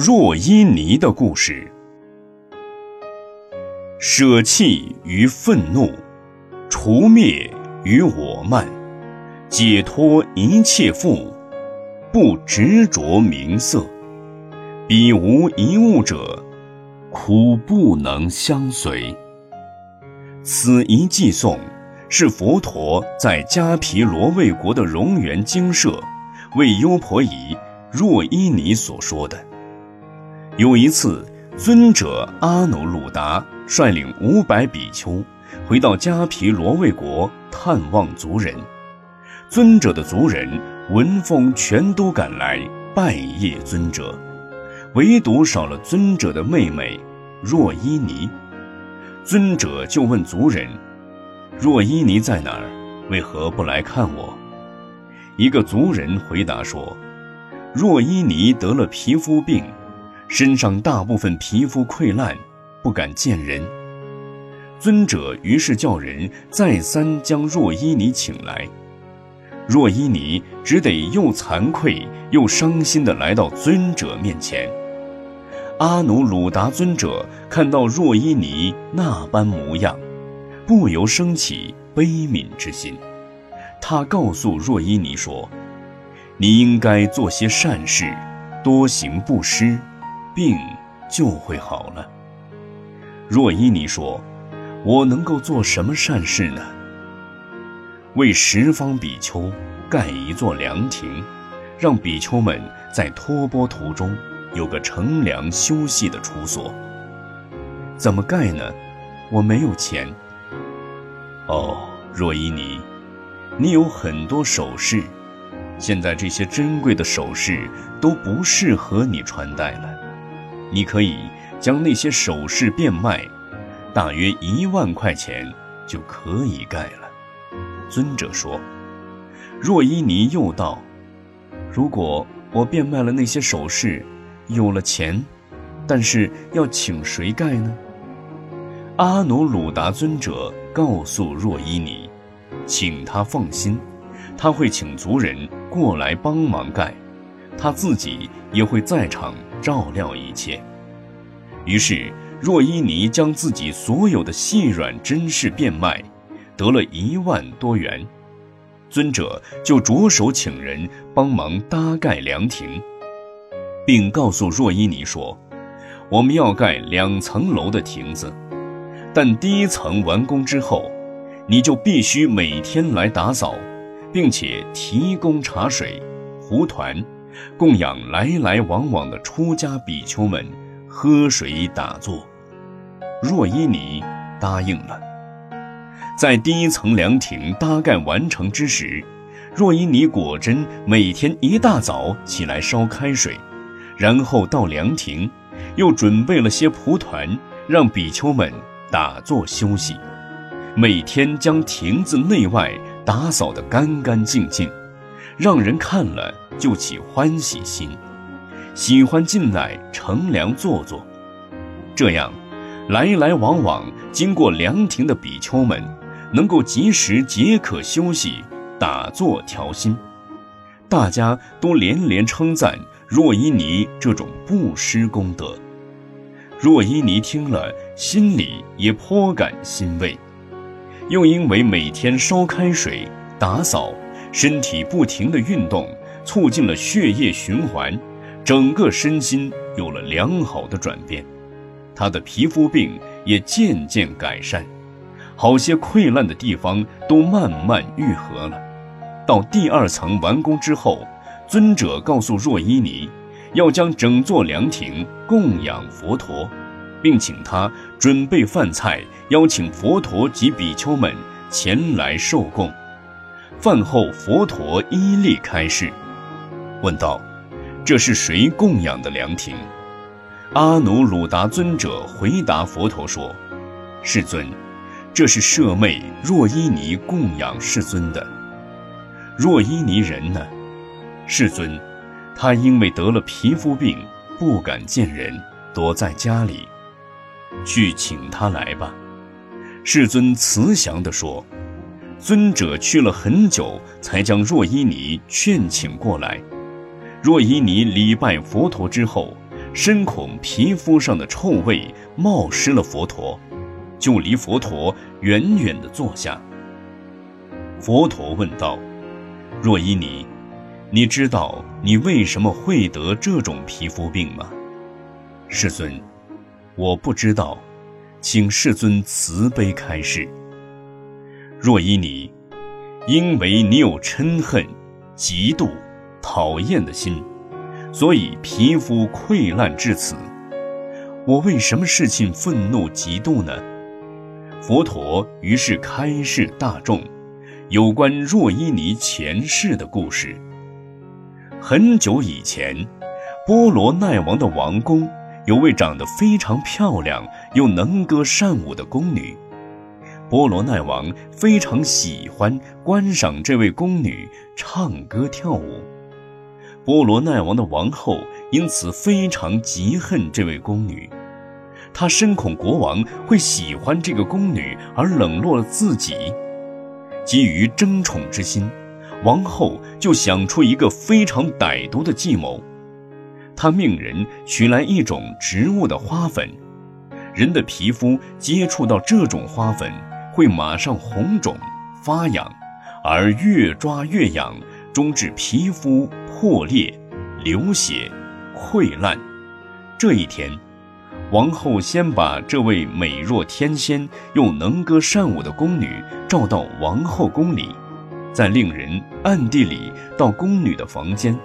若依尼的故事。舍弃于愤怒，除灭于我慢，解脱一切缚，不执着名色。彼无一物者，苦不能相随。此一寄颂，是佛陀在迦毗罗卫国的荣园精舍，为优婆夷若依尼所说的。有一次，尊者阿耨鲁达率领五百比丘，回到迦毗罗卫国探望族人。尊者的族人闻风全都赶来拜谒尊者，唯独少了尊者的妹妹若依尼。尊者就问族人：“若依尼在哪儿？为何不来看我？”一个族人回答说：“若依尼得了皮肤病。”身上大部分皮肤溃烂，不敢见人。尊者于是叫人再三将若依尼请来。若依尼只得又惭愧又伤心地来到尊者面前。阿努鲁达尊者看到若依尼那般模样，不由升起悲悯之心。他告诉若依尼说：“你应该做些善事，多行布施。”病就会好了。若依尼说：“我能够做什么善事呢？”为十方比丘盖一座凉亭，让比丘们在托钵途中有个乘凉休息的处所。怎么盖呢？我没有钱。哦，若依尼，你有很多首饰，现在这些珍贵的首饰都不适合你穿戴了。你可以将那些首饰变卖，大约一万块钱就可以盖了。尊者说：“若依尼又道，如果我变卖了那些首饰，有了钱，但是要请谁盖呢？”阿努鲁达尊者告诉若依尼：“请他放心，他会请族人过来帮忙盖。”他自己也会在场照料一切。于是，若依尼将自己所有的细软珍饰变卖，得了一万多元。尊者就着手请人帮忙搭盖凉亭，并告诉若依尼说：“我们要盖两层楼的亭子，但第一层完工之后，你就必须每天来打扫，并且提供茶水、壶团。”供养来来往往的出家比丘们喝水打坐，若依尼答应了。在第一层凉亭搭盖完成之时，若依尼果真每天一大早起来烧开水，然后到凉亭，又准备了些蒲团，让比丘们打坐休息，每天将亭子内外打扫得干干净净。让人看了就起欢喜心，喜欢进来乘凉坐坐。这样，来来往往经过凉亭的比丘们，能够及时解渴休息、打坐调心。大家都连连称赞若依尼这种布施功德。若依尼听了，心里也颇感欣慰，又因为每天烧开水打扫。身体不停的运动，促进了血液循环，整个身心有了良好的转变，他的皮肤病也渐渐改善，好些溃烂的地方都慢慢愈合了。到第二层完工之后，尊者告诉若依尼，要将整座凉亭供养佛陀，并请他准备饭菜，邀请佛陀及比丘们前来受供。饭后，佛陀依例开示，问道：“这是谁供养的凉亭？”阿努鲁达尊者回答佛陀说：“世尊，这是舍妹若依尼供养世尊的。若依尼人呢？世尊，他因为得了皮肤病，不敢见人，躲在家里。去请他来吧。”世尊慈祥地说。尊者去了很久，才将若依尼劝请过来。若依尼礼拜佛陀之后，深恐皮肤上的臭味冒失了佛陀，就离佛陀远远地坐下。佛陀问道：“若依尼，你知道你为什么会得这种皮肤病吗？”世尊，我不知道，请世尊慈悲开示。若依你，因为你有嗔恨、嫉妒、讨厌的心。所以皮肤溃烂至此，我为什么事情愤怒嫉妒呢？佛陀于是开示大众，有关若依尼前世的故事。很久以前，波罗奈王的王宫有位长得非常漂亮又能歌善舞的宫女，波罗奈王非常喜欢观赏这位宫女唱歌跳舞。波罗奈王的王后因此非常嫉恨这位宫女，她深恐国王会喜欢这个宫女而冷落了自己。基于争宠之心，王后就想出一个非常歹毒的计谋。她命人取来一种植物的花粉，人的皮肤接触到这种花粉会马上红肿发痒，而越抓越痒。终致皮肤破裂、流血、溃烂。这一天，王后先把这位美若天仙又能歌善舞的宫女召到王后宫里，再令人暗地里到宫女的房间，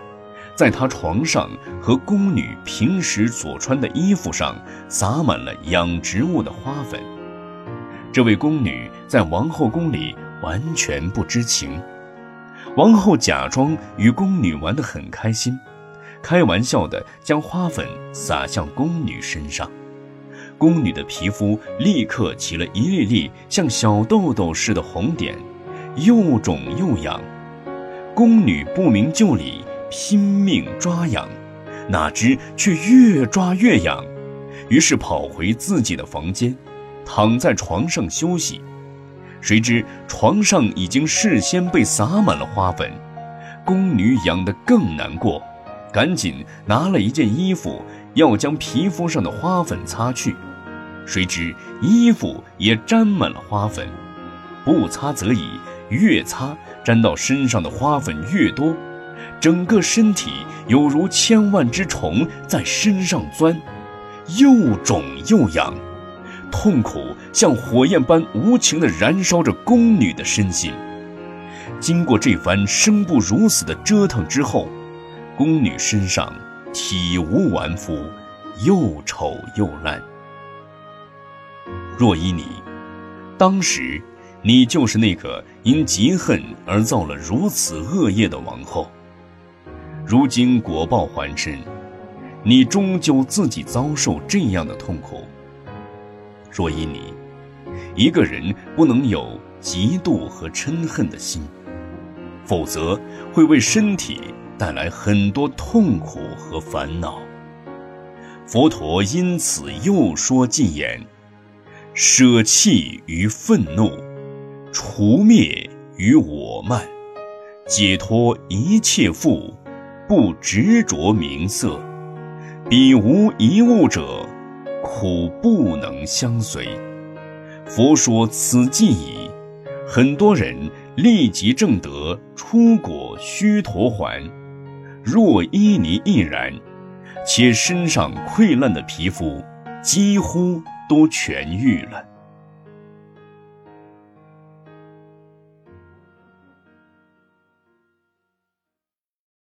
在她床上和宫女平时所穿的衣服上撒满了养植物的花粉。这位宫女在王后宫里完全不知情。王后假装与宫女玩得很开心，开玩笑地将花粉撒向宫女身上，宫女的皮肤立刻起了一粒粒像小豆豆似的红点，又肿又痒。宫女不明就里，拼命抓痒，哪知却越抓越痒，于是跑回自己的房间，躺在床上休息。谁知床上已经事先被撒满了花粉，宫女痒得更难过，赶紧拿了一件衣服要将皮肤上的花粉擦去，谁知衣服也沾满了花粉，不擦则已，越擦沾到身上的花粉越多，整个身体有如千万只虫在身上钻，又肿又痒。痛苦像火焰般无情地燃烧着宫女的身心。经过这番生不如死的折腾之后，宫女身上体无完肤，又丑又烂。若依你，当时你就是那个因嫉恨而造了如此恶业的王后。如今果报还身，你终究自己遭受这样的痛苦。若依你，一个人不能有嫉妒和嗔恨的心，否则会为身体带来很多痛苦和烦恼。佛陀因此又说禁言：舍弃于愤怒，除灭于我慢，解脱一切缚，不执着名色，彼无一物者。苦不能相随。佛说此即已，很多人立即证得出果须陀环。若依尼亦然，且身上溃烂的皮肤几乎都痊愈了。